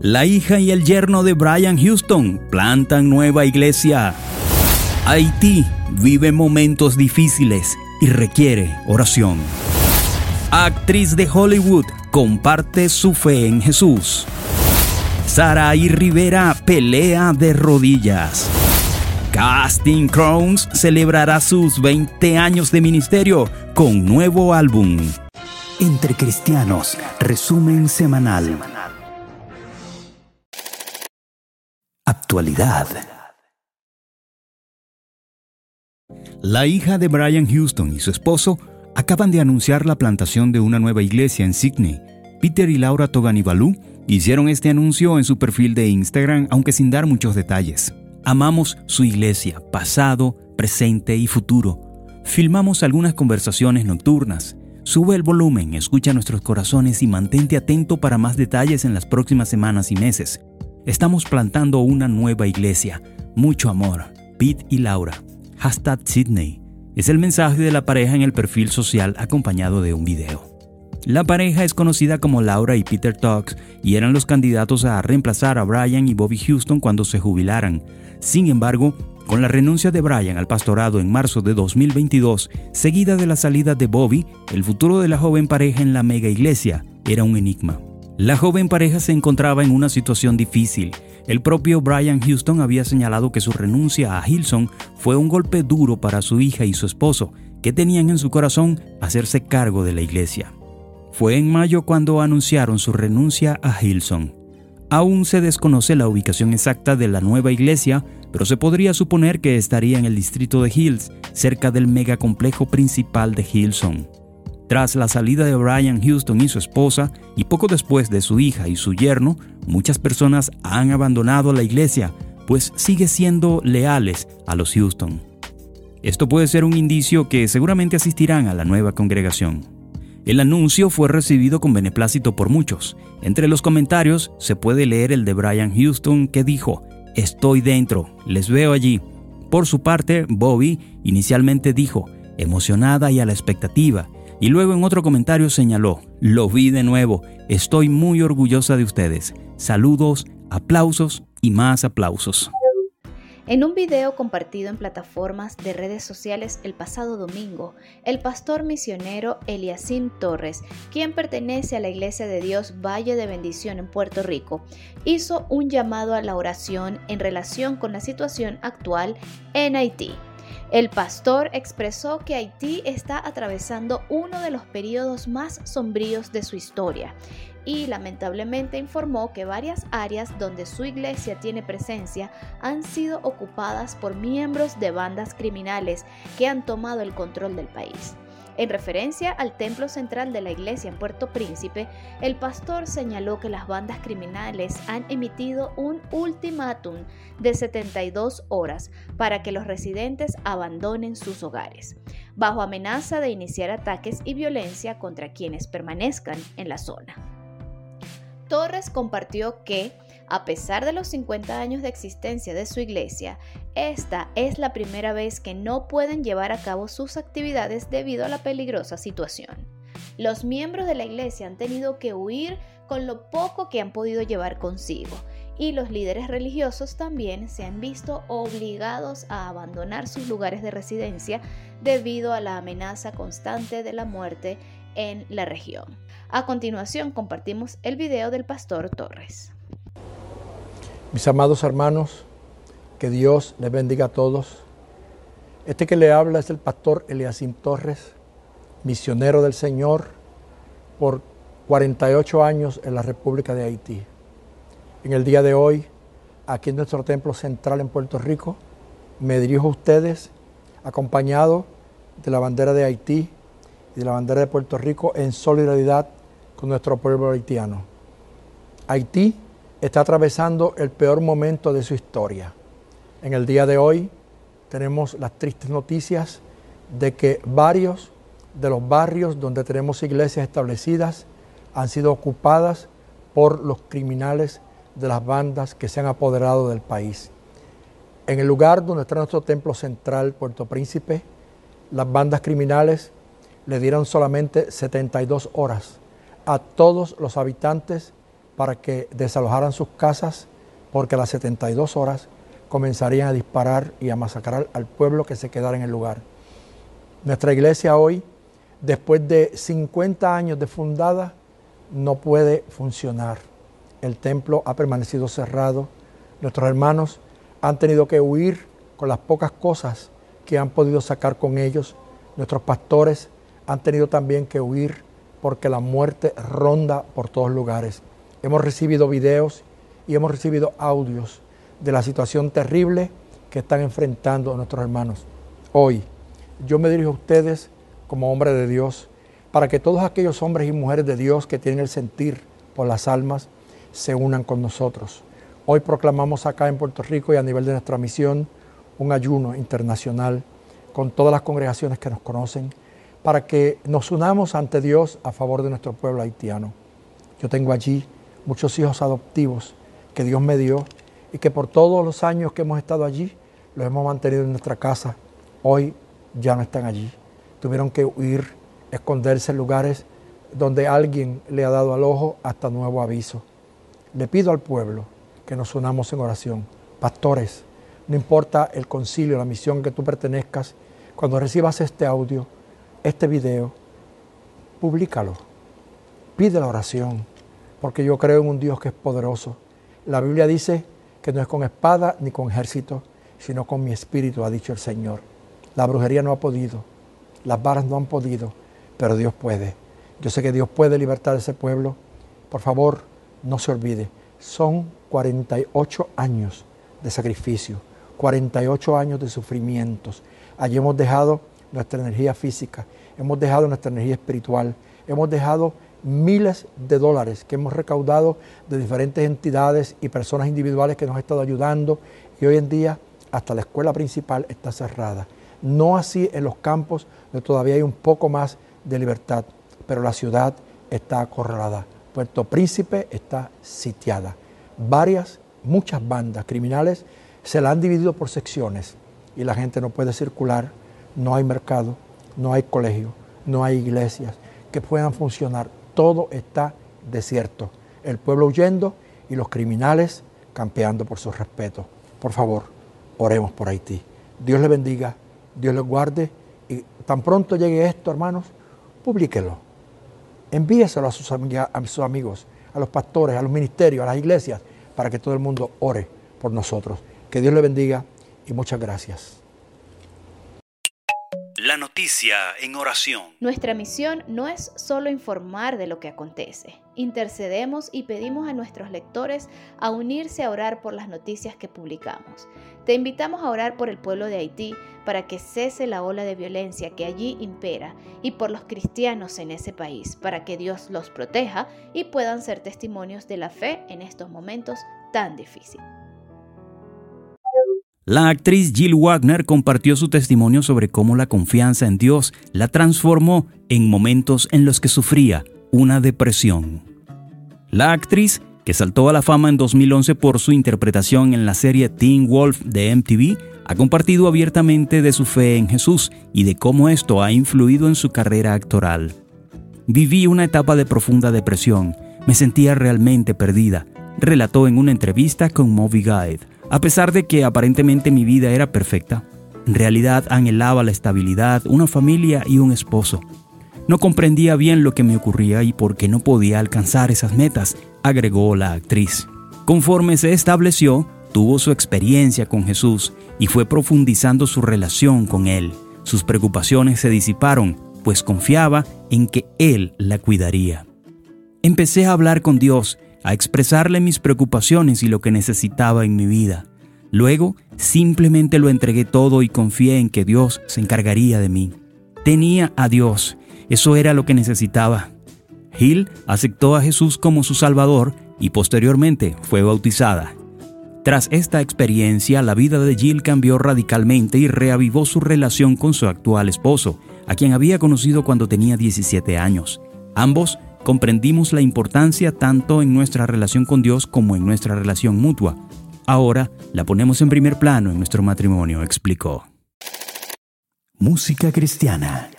La hija y el yerno de Brian Houston plantan nueva iglesia. Haití vive momentos difíciles y requiere oración. Actriz de Hollywood comparte su fe en Jesús. Sara y Rivera pelea de rodillas. Casting Crowns celebrará sus 20 años de ministerio con nuevo álbum. Entre Cristianos, resumen semanal. Actualidad. La hija de Brian Houston y su esposo acaban de anunciar la plantación de una nueva iglesia en Sydney. Peter y Laura Toganibalú hicieron este anuncio en su perfil de Instagram, aunque sin dar muchos detalles. Amamos su iglesia, pasado, presente y futuro. Filmamos algunas conversaciones nocturnas. Sube el volumen, escucha nuestros corazones y mantente atento para más detalles en las próximas semanas y meses. Estamos plantando una nueva iglesia. Mucho amor. Pete y Laura. Hashtag Sydney. Es el mensaje de la pareja en el perfil social acompañado de un video. La pareja es conocida como Laura y Peter Talks y eran los candidatos a reemplazar a Brian y Bobby Houston cuando se jubilaran. Sin embargo, con la renuncia de Brian al pastorado en marzo de 2022, seguida de la salida de Bobby, el futuro de la joven pareja en la mega iglesia era un enigma. La joven pareja se encontraba en una situación difícil. El propio Brian Houston había señalado que su renuncia a Hilson fue un golpe duro para su hija y su esposo, que tenían en su corazón hacerse cargo de la iglesia. Fue en mayo cuando anunciaron su renuncia a Hilson. Aún se desconoce la ubicación exacta de la nueva iglesia, pero se podría suponer que estaría en el distrito de Hills, cerca del megacomplejo principal de Hillsong. Tras la salida de Brian Houston y su esposa, y poco después de su hija y su yerno, muchas personas han abandonado la iglesia, pues sigue siendo leales a los Houston. Esto puede ser un indicio que seguramente asistirán a la nueva congregación. El anuncio fue recibido con beneplácito por muchos. Entre los comentarios se puede leer el de Brian Houston que dijo, Estoy dentro, les veo allí. Por su parte, Bobby inicialmente dijo, emocionada y a la expectativa, y luego en otro comentario señaló, lo vi de nuevo, estoy muy orgullosa de ustedes. Saludos, aplausos y más aplausos. En un video compartido en plataformas de redes sociales el pasado domingo, el pastor misionero Eliasim Torres, quien pertenece a la Iglesia de Dios Valle de Bendición en Puerto Rico, hizo un llamado a la oración en relación con la situación actual en Haití. El pastor expresó que Haití está atravesando uno de los periodos más sombríos de su historia y lamentablemente informó que varias áreas donde su iglesia tiene presencia han sido ocupadas por miembros de bandas criminales que han tomado el control del país. En referencia al templo central de la iglesia en Puerto Príncipe, el pastor señaló que las bandas criminales han emitido un ultimátum de 72 horas para que los residentes abandonen sus hogares, bajo amenaza de iniciar ataques y violencia contra quienes permanezcan en la zona. Torres compartió que a pesar de los 50 años de existencia de su iglesia, esta es la primera vez que no pueden llevar a cabo sus actividades debido a la peligrosa situación. Los miembros de la iglesia han tenido que huir con lo poco que han podido llevar consigo y los líderes religiosos también se han visto obligados a abandonar sus lugares de residencia debido a la amenaza constante de la muerte en la región. A continuación compartimos el video del pastor Torres. Mis amados hermanos, que Dios les bendiga a todos. Este que le habla es el pastor Eliasim Torres, misionero del Señor por 48 años en la República de Haití. En el día de hoy, aquí en nuestro templo central en Puerto Rico, me dirijo a ustedes acompañado de la bandera de Haití y de la bandera de Puerto Rico en solidaridad con nuestro pueblo haitiano. Haití está atravesando el peor momento de su historia. En el día de hoy tenemos las tristes noticias de que varios de los barrios donde tenemos iglesias establecidas han sido ocupadas por los criminales de las bandas que se han apoderado del país. En el lugar donde está nuestro templo central, Puerto Príncipe, las bandas criminales le dieron solamente 72 horas a todos los habitantes para que desalojaran sus casas porque a las 72 horas comenzarían a disparar y a masacrar al pueblo que se quedara en el lugar. Nuestra iglesia hoy, después de 50 años de fundada, no puede funcionar. El templo ha permanecido cerrado. Nuestros hermanos han tenido que huir con las pocas cosas que han podido sacar con ellos. Nuestros pastores han tenido también que huir porque la muerte ronda por todos lugares. Hemos recibido videos y hemos recibido audios de la situación terrible que están enfrentando nuestros hermanos. Hoy yo me dirijo a ustedes como hombre de Dios para que todos aquellos hombres y mujeres de Dios que tienen el sentir por las almas se unan con nosotros. Hoy proclamamos acá en Puerto Rico y a nivel de nuestra misión un ayuno internacional con todas las congregaciones que nos conocen para que nos unamos ante Dios a favor de nuestro pueblo haitiano. Yo tengo allí muchos hijos adoptivos que Dios me dio y que por todos los años que hemos estado allí los hemos mantenido en nuestra casa. Hoy ya no están allí. Tuvieron que huir, esconderse en lugares donde alguien le ha dado al ojo hasta nuevo aviso. Le pido al pueblo que nos unamos en oración. Pastores, no importa el concilio, la misión que tú pertenezcas, cuando recibas este audio, este video, públicalo. Pide la oración, porque yo creo en un Dios que es poderoso. La Biblia dice que no es con espada ni con ejército, sino con mi espíritu, ha dicho el Señor. La brujería no ha podido, las varas no han podido, pero Dios puede. Yo sé que Dios puede libertar a ese pueblo. Por favor, no se olvide, son 48 años de sacrificio, 48 años de sufrimientos. Allí hemos dejado nuestra energía física, hemos dejado nuestra energía espiritual, hemos dejado miles de dólares que hemos recaudado de diferentes entidades y personas individuales que nos han estado ayudando y hoy en día hasta la escuela principal está cerrada. No así en los campos donde todavía hay un poco más de libertad, pero la ciudad está acorralada. Puerto Príncipe está sitiada. Varias, muchas bandas criminales se la han dividido por secciones y la gente no puede circular, no hay mercado, no hay colegio, no hay iglesias que puedan funcionar. Todo está desierto. El pueblo huyendo y los criminales campeando por su respeto. Por favor, oremos por Haití. Dios le bendiga, Dios le guarde y tan pronto llegue esto, hermanos, publíquelo. Envíeselo a sus, a sus amigos, a los pastores, a los ministerios, a las iglesias, para que todo el mundo ore por nosotros. Que Dios le bendiga y muchas gracias. En oración. Nuestra misión no es solo informar de lo que acontece. Intercedemos y pedimos a nuestros lectores a unirse a orar por las noticias que publicamos. Te invitamos a orar por el pueblo de Haití para que cese la ola de violencia que allí impera y por los cristianos en ese país, para que Dios los proteja y puedan ser testimonios de la fe en estos momentos tan difíciles. La actriz Jill Wagner compartió su testimonio sobre cómo la confianza en Dios la transformó en momentos en los que sufría una depresión. La actriz, que saltó a la fama en 2011 por su interpretación en la serie Teen Wolf de MTV, ha compartido abiertamente de su fe en Jesús y de cómo esto ha influido en su carrera actoral. Viví una etapa de profunda depresión, me sentía realmente perdida, relató en una entrevista con Movie Guide. A pesar de que aparentemente mi vida era perfecta, en realidad anhelaba la estabilidad, una familia y un esposo. No comprendía bien lo que me ocurría y por qué no podía alcanzar esas metas, agregó la actriz. Conforme se estableció, tuvo su experiencia con Jesús y fue profundizando su relación con Él. Sus preocupaciones se disiparon, pues confiaba en que Él la cuidaría. Empecé a hablar con Dios a expresarle mis preocupaciones y lo que necesitaba en mi vida. Luego, simplemente lo entregué todo y confié en que Dios se encargaría de mí. Tenía a Dios, eso era lo que necesitaba. Hill aceptó a Jesús como su Salvador y posteriormente fue bautizada. Tras esta experiencia, la vida de Jill cambió radicalmente y reavivó su relación con su actual esposo, a quien había conocido cuando tenía 17 años. Ambos comprendimos la importancia tanto en nuestra relación con Dios como en nuestra relación mutua. Ahora la ponemos en primer plano en nuestro matrimonio, explicó. Música cristiana.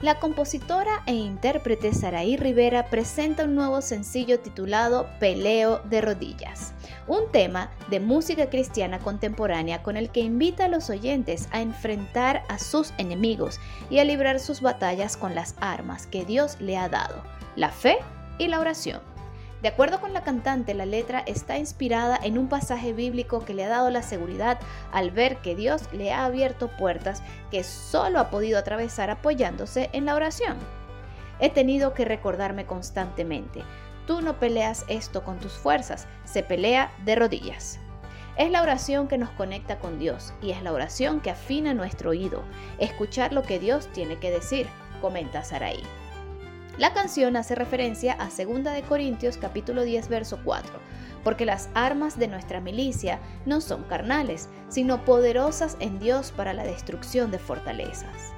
La compositora e intérprete Saraí Rivera presenta un nuevo sencillo titulado Peleo de Rodillas, un tema de música cristiana contemporánea con el que invita a los oyentes a enfrentar a sus enemigos y a librar sus batallas con las armas que Dios le ha dado, la fe y la oración. De acuerdo con la cantante, la letra está inspirada en un pasaje bíblico que le ha dado la seguridad al ver que Dios le ha abierto puertas que solo ha podido atravesar apoyándose en la oración. He tenido que recordarme constantemente, tú no peleas esto con tus fuerzas, se pelea de rodillas. Es la oración que nos conecta con Dios y es la oración que afina nuestro oído, escuchar lo que Dios tiene que decir, comenta Saraí. La canción hace referencia a 2 de Corintios capítulo 10 verso 4, porque las armas de nuestra milicia no son carnales, sino poderosas en Dios para la destrucción de fortalezas.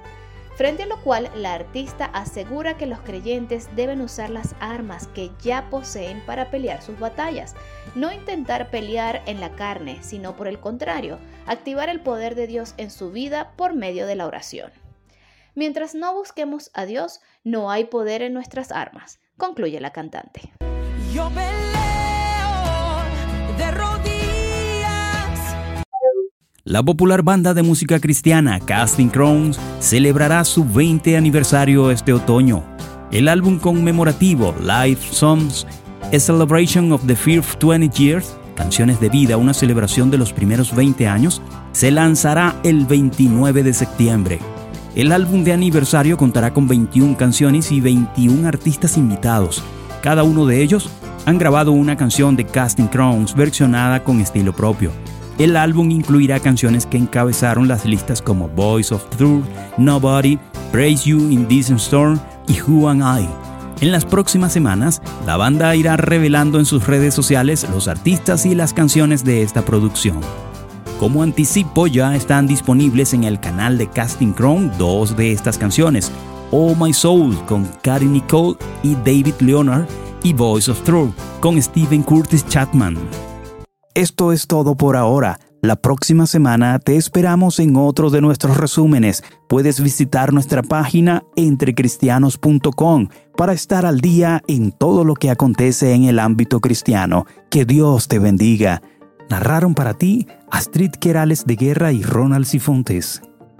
Frente a lo cual la artista asegura que los creyentes deben usar las armas que ya poseen para pelear sus batallas, no intentar pelear en la carne, sino por el contrario, activar el poder de Dios en su vida por medio de la oración. Mientras no busquemos a Dios, no hay poder en nuestras armas, concluye la cantante. Yo de rodillas. La popular banda de música cristiana Casting Crowns celebrará su 20 aniversario este otoño. El álbum conmemorativo Life Songs, A Celebration of the First 20 Years, Canciones de Vida, una celebración de los primeros 20 años, se lanzará el 29 de septiembre. El álbum de aniversario contará con 21 canciones y 21 artistas invitados. Cada uno de ellos han grabado una canción de Casting Crowns versionada con estilo propio. El álbum incluirá canciones que encabezaron las listas como Voice of Truth, Nobody, Praise You in This Storm y Who Am I. En las próximas semanas, la banda irá revelando en sus redes sociales los artistas y las canciones de esta producción. Como anticipo, ya están disponibles en el canal de Casting Crown dos de estas canciones, Oh My Soul con Carrie Nicole y David Leonard y Voice of Truth con Stephen Curtis Chapman. Esto es todo por ahora. La próxima semana te esperamos en otro de nuestros resúmenes. Puedes visitar nuestra página entrecristianos.com para estar al día en todo lo que acontece en el ámbito cristiano. Que Dios te bendiga. Narraron para ti Astrid Querales de Guerra y Ronald Sifontes.